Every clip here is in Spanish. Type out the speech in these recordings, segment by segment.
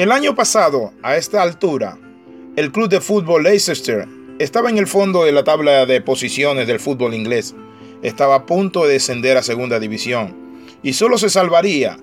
El año pasado, a esta altura, el club de fútbol Leicester estaba en el fondo de la tabla de posiciones del fútbol inglés. Estaba a punto de descender a segunda división y solo se salvaría,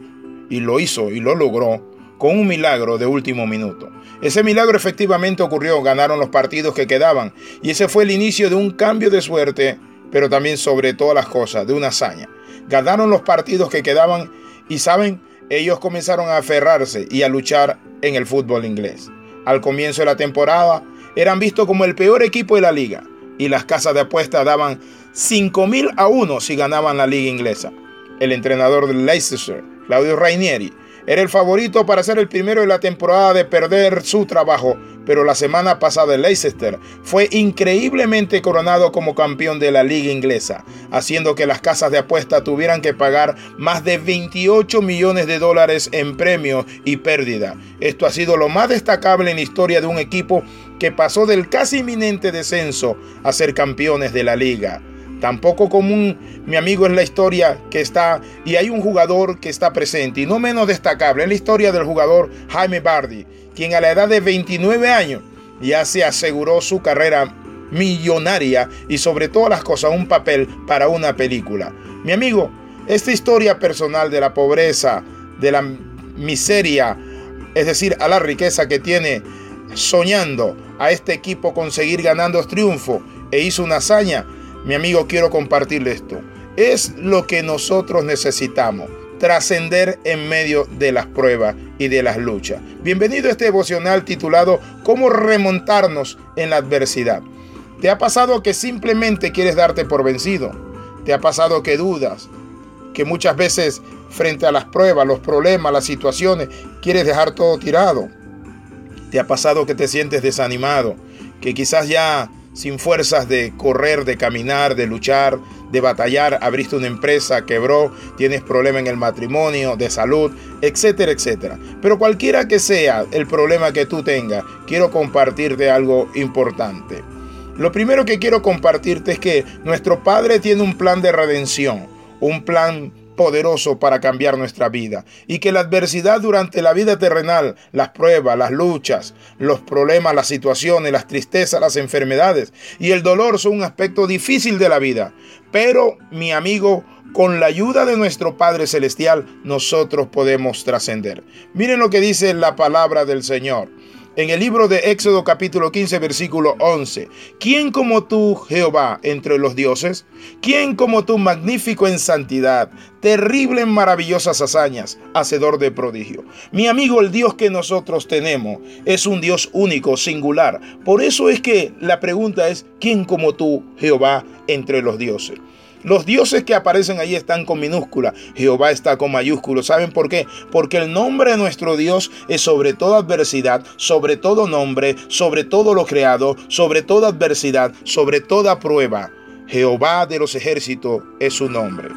y lo hizo y lo logró, con un milagro de último minuto. Ese milagro efectivamente ocurrió, ganaron los partidos que quedaban y ese fue el inicio de un cambio de suerte, pero también sobre todas las cosas, de una hazaña. Ganaron los partidos que quedaban y saben, ellos comenzaron a aferrarse y a luchar en el fútbol inglés. Al comienzo de la temporada eran vistos como el peor equipo de la liga y las casas de apuestas daban 5 mil a 1 si ganaban la liga inglesa. El entrenador del Leicester, Claudio Rainieri, era el favorito para ser el primero de la temporada de perder su trabajo, pero la semana pasada el Leicester fue increíblemente coronado como campeón de la liga inglesa, haciendo que las casas de apuesta tuvieran que pagar más de 28 millones de dólares en premios y pérdida. Esto ha sido lo más destacable en la historia de un equipo que pasó del casi inminente descenso a ser campeones de la liga. Tampoco común, mi amigo, es la historia que está y hay un jugador que está presente y no menos destacable es la historia del jugador Jaime Bardi, quien a la edad de 29 años ya se aseguró su carrera millonaria y sobre todas las cosas un papel para una película. Mi amigo, esta historia personal de la pobreza, de la miseria, es decir, a la riqueza que tiene soñando a este equipo conseguir ganando triunfo e hizo una hazaña, mi amigo, quiero compartirle esto. Es lo que nosotros necesitamos, trascender en medio de las pruebas y de las luchas. Bienvenido a este devocional titulado ¿Cómo remontarnos en la adversidad? ¿Te ha pasado que simplemente quieres darte por vencido? ¿Te ha pasado que dudas? Que muchas veces frente a las pruebas, los problemas, las situaciones, quieres dejar todo tirado. ¿Te ha pasado que te sientes desanimado? Que quizás ya sin fuerzas de correr, de caminar, de luchar, de batallar, abriste una empresa, quebró, tienes problema en el matrimonio, de salud, etcétera, etcétera. Pero cualquiera que sea el problema que tú tengas, quiero compartirte algo importante. Lo primero que quiero compartirte es que nuestro Padre tiene un plan de redención, un plan poderoso para cambiar nuestra vida y que la adversidad durante la vida terrenal, las pruebas, las luchas, los problemas, las situaciones, las tristezas, las enfermedades y el dolor son un aspecto difícil de la vida. Pero, mi amigo, con la ayuda de nuestro Padre Celestial, nosotros podemos trascender. Miren lo que dice la palabra del Señor en el libro de Éxodo capítulo 15 versículo 11. ¿Quién como tú, Jehová, entre los dioses? ¿Quién como tú, magnífico en santidad, terrible en maravillosas hazañas, hacedor de prodigio? Mi amigo, el Dios que nosotros tenemos es un Dios único, singular. Por eso es que la pregunta es, ¿quién como tú, Jehová, entre los dioses? Los dioses que aparecen ahí están con minúscula. Jehová está con mayúsculo. ¿Saben por qué? Porque el nombre de nuestro Dios es sobre toda adversidad, sobre todo nombre, sobre todo lo creado, sobre toda adversidad, sobre toda prueba. Jehová de los ejércitos es su nombre.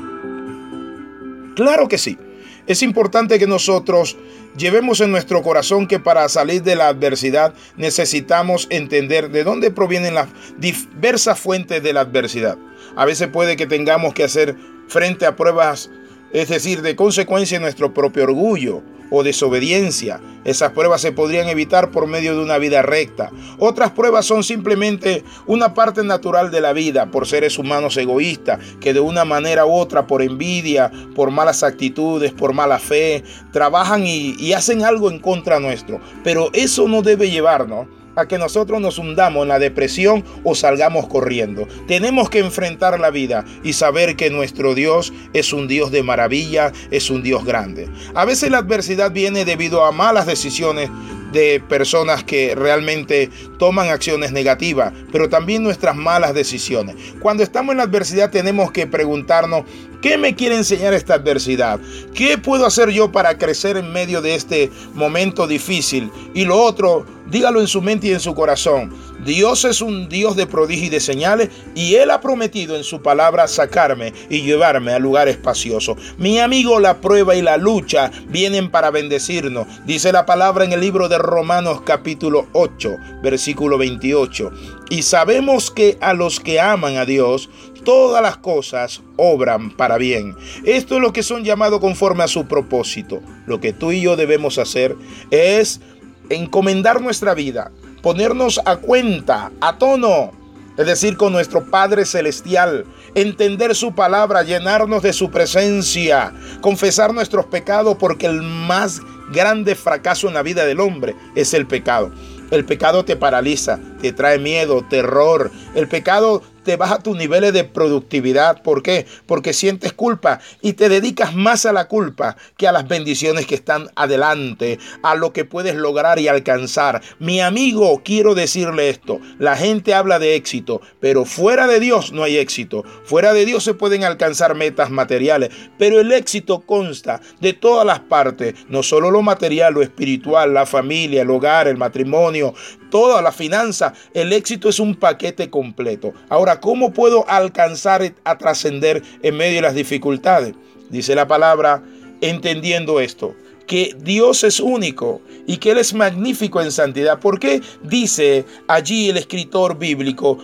Claro que sí. Es importante que nosotros llevemos en nuestro corazón que para salir de la adversidad necesitamos entender de dónde provienen las diversas fuentes de la adversidad. A veces puede que tengamos que hacer frente a pruebas, es decir, de consecuencia nuestro propio orgullo o desobediencia. Esas pruebas se podrían evitar por medio de una vida recta. Otras pruebas son simplemente una parte natural de la vida por seres humanos egoístas que de una manera u otra, por envidia, por malas actitudes, por mala fe, trabajan y, y hacen algo en contra nuestro. Pero eso no debe llevarnos a que nosotros nos hundamos en la depresión o salgamos corriendo. Tenemos que enfrentar la vida y saber que nuestro Dios es un Dios de maravilla, es un Dios grande. A veces la adversidad viene debido a malas decisiones de personas que realmente toman acciones negativas, pero también nuestras malas decisiones. Cuando estamos en la adversidad tenemos que preguntarnos, ¿qué me quiere enseñar esta adversidad? ¿Qué puedo hacer yo para crecer en medio de este momento difícil? Y lo otro, dígalo en su mente y en su corazón. Dios es un Dios de prodigios y de señales y Él ha prometido en su palabra sacarme y llevarme a lugar espacioso. Mi amigo, la prueba y la lucha vienen para bendecirnos. Dice la palabra en el libro de Romanos capítulo 8, versículo 28. Y sabemos que a los que aman a Dios, todas las cosas obran para bien. Esto es lo que son llamados conforme a su propósito. Lo que tú y yo debemos hacer es encomendar nuestra vida, ponernos a cuenta, a tono, es decir, con nuestro Padre Celestial, entender su palabra, llenarnos de su presencia, confesar nuestros pecados, porque el más grande fracaso en la vida del hombre es el pecado. El pecado te paraliza, te trae miedo, terror. El pecado te baja tus niveles de productividad. ¿Por qué? Porque sientes culpa y te dedicas más a la culpa que a las bendiciones que están adelante, a lo que puedes lograr y alcanzar. Mi amigo, quiero decirle esto. La gente habla de éxito, pero fuera de Dios no hay éxito. Fuera de Dios se pueden alcanzar metas materiales, pero el éxito consta de todas las partes, no solo lo material, lo espiritual, la familia, el hogar, el matrimonio, toda la finanza. El éxito es un paquete completo. Ahora, ¿cómo puedo alcanzar a trascender en medio de las dificultades? Dice la palabra, entendiendo esto que Dios es único y que Él es magnífico en santidad. ¿Por qué dice allí el escritor bíblico?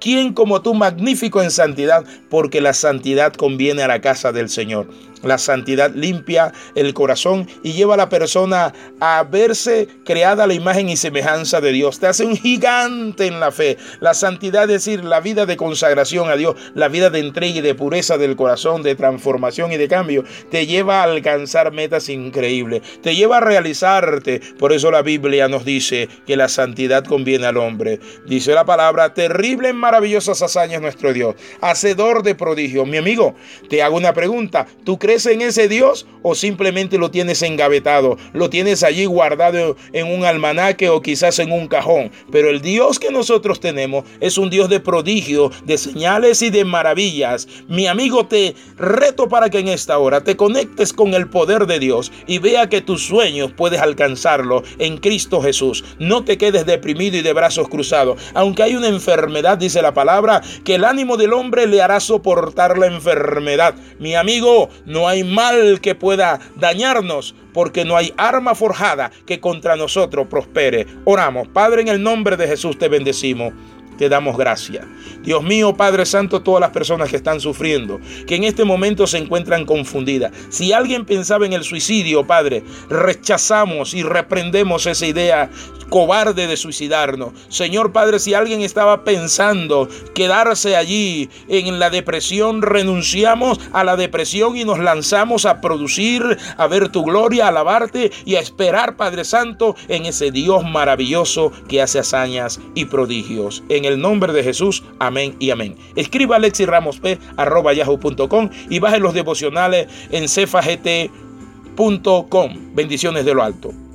¿Quién como tú magnífico en santidad? Porque la santidad conviene a la casa del Señor. La santidad limpia el corazón y lleva a la persona a verse creada a la imagen y semejanza de Dios. Te hace un gigante en la fe. La santidad es decir, la vida de consagración a Dios, la vida de entrega y de pureza del corazón, de transformación y de cambio, te lleva a alcanzar metas increíbles. Te lleva a realizarte. Por eso la Biblia nos dice que la santidad conviene al hombre. Dice la palabra, terrible en maravillosas hazañas nuestro Dios, hacedor de prodigios. Mi amigo, te hago una pregunta. ¿Tú crees ¿Crees en ese Dios o simplemente lo tienes engavetado? Lo tienes allí guardado en un almanaque o quizás en un cajón. Pero el Dios que nosotros tenemos es un Dios de prodigio, de señales y de maravillas. Mi amigo, te reto para que en esta hora te conectes con el poder de Dios y vea que tus sueños puedes alcanzarlo en Cristo Jesús. No te quedes deprimido y de brazos cruzados. Aunque hay una enfermedad, dice la palabra, que el ánimo del hombre le hará soportar la enfermedad. Mi amigo, no no hay mal que pueda dañarnos porque no hay arma forjada que contra nosotros prospere. Oramos, Padre, en el nombre de Jesús te bendecimos te damos gracias. Dios mío, Padre Santo, todas las personas que están sufriendo, que en este momento se encuentran confundidas. Si alguien pensaba en el suicidio, Padre, rechazamos y reprendemos esa idea cobarde de suicidarnos. Señor Padre, si alguien estaba pensando quedarse allí en la depresión, renunciamos a la depresión y nos lanzamos a producir, a ver tu gloria, a alabarte y a esperar, Padre Santo, en ese Dios maravilloso que hace hazañas y prodigios. En el nombre de Jesús, amén y amén. Escriba yahoo.com y baje los devocionales en cefagt.com. Bendiciones de lo alto.